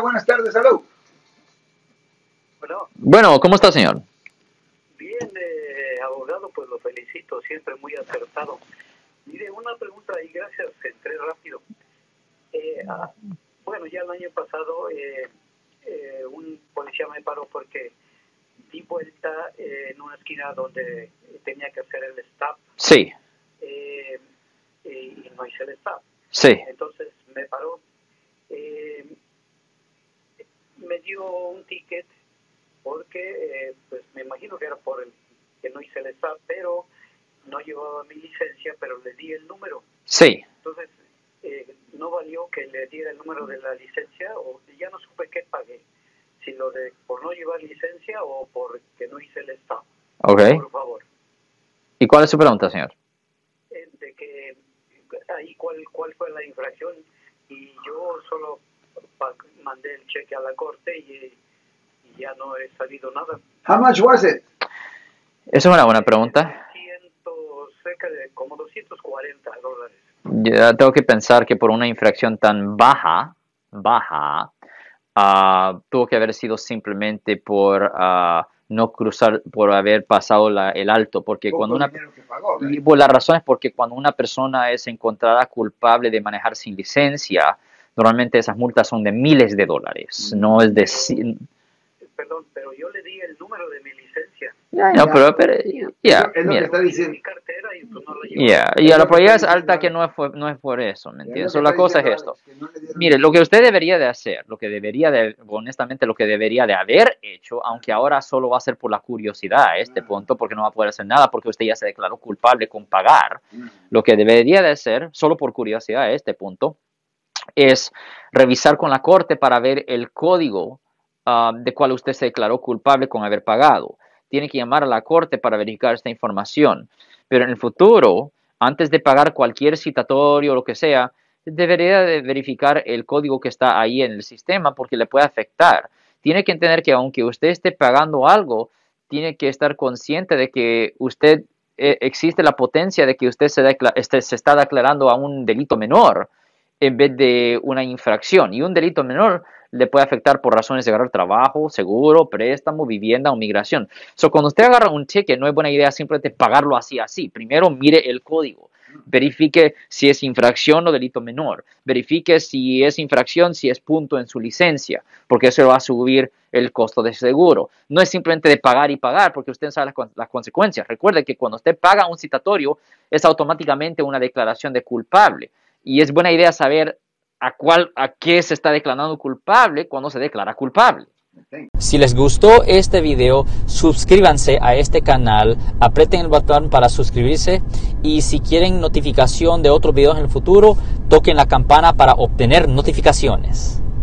Buenas tardes, salud. Bueno, Bueno, ¿cómo está, señor? bien, eh, abogado, pues lo felicito, siempre muy acertado. Mire, una pregunta y gracias, entré rápido. Eh, ah, bueno, ya el año pasado eh, eh, un policía me paró porque di vuelta eh, en una esquina donde tenía que hacer el stop Sí, eh, y no hice el stop. sí. Entonces me paró, eh, dio un ticket porque, eh, pues me imagino que era por el que no hice el stop, pero no llevaba mi licencia, pero le di el número. Sí. Entonces eh, no valió que le diera el número de la licencia o ya no supe qué pagué, si lo de por no llevar licencia o por que no hice el stop. Ok. Por favor. ¿Y cuál es su pregunta, señor? eh, de que ahí cuál, cuál fue la infracción y yo solo mandé el cheque a la corte y, y ya no he salido nada. How much was it? Esa es una buena pregunta. Ciento, cerca de como 240 dólares. Yo tengo que pensar que por una infracción tan baja, baja, ah, tuvo que haber sido simplemente por ah, no cruzar, por haber pasado la- el alto, porque cuando una pagó, Y right? pues, la razón es porque cuando una persona es encontrada culpable de manejar sin licencia, normalmente esas multas son de miles de dólares, no es de... Perdón, pero yo le di el número de mi licencia. No, pero, pero, ya, Eso es lo que mira. está diciendo. Mi cartera y pues. Ya, y a la que probabilidad es alta que no es, por- no es por eso, ¿me entiendes? que la cosa es esto. Que no Mire, lo que usted debería de hacer, lo que debería de, honestamente, lo que debería de haber hecho, aunque ahora solo va a ser por la curiosidad a este Mm. punto, porque no va a poder hacer nada, porque usted ya se declaró culpable con pagar, Mm. lo que debería de hacer, solo por curiosidad a este punto, es revisar con la corte para ver el código ah, de cual usted se declaró culpable con haber pagado. Tiene que llamar a la corte para verificar esta información. Pero en el futuro, antes de pagar cualquier citatorio o lo que sea, debería de verificar el código que está ahí en el sistema porque le puede afectar. Tiene que entender que aunque usted esté pagando algo, tiene que estar consciente de que usted eh, existe la potencia de que usted se, este, se está declarando a un delito menor en vez de una infracción. Y un delito menor le puede afectar por razones de agarrar trabajo, seguro, préstamo, vivienda o migración. So, cuando usted agarra un cheque, no es buena idea simplemente pagarlo así, así. Primero mire el código. Verifique si es infracción o delito menor. Verifique si es infracción, si es punto en su licencia, porque eso va a subir el costo de seguro. No es simplemente de pagar y pagar, porque usted sabe las, con- las consecuencias. Recuerde que cuando usted paga un citatorio, es automáticamente una declaración de culpable. Y es buena idea saber a cuál, a qué se está declarando culpable cuando se declara culpable. Si les gustó este video, suscríbanse a este canal, aprieten el botón para suscribirse y si quieren notificación de otros videos en el futuro, toquen la campana para obtener notificaciones.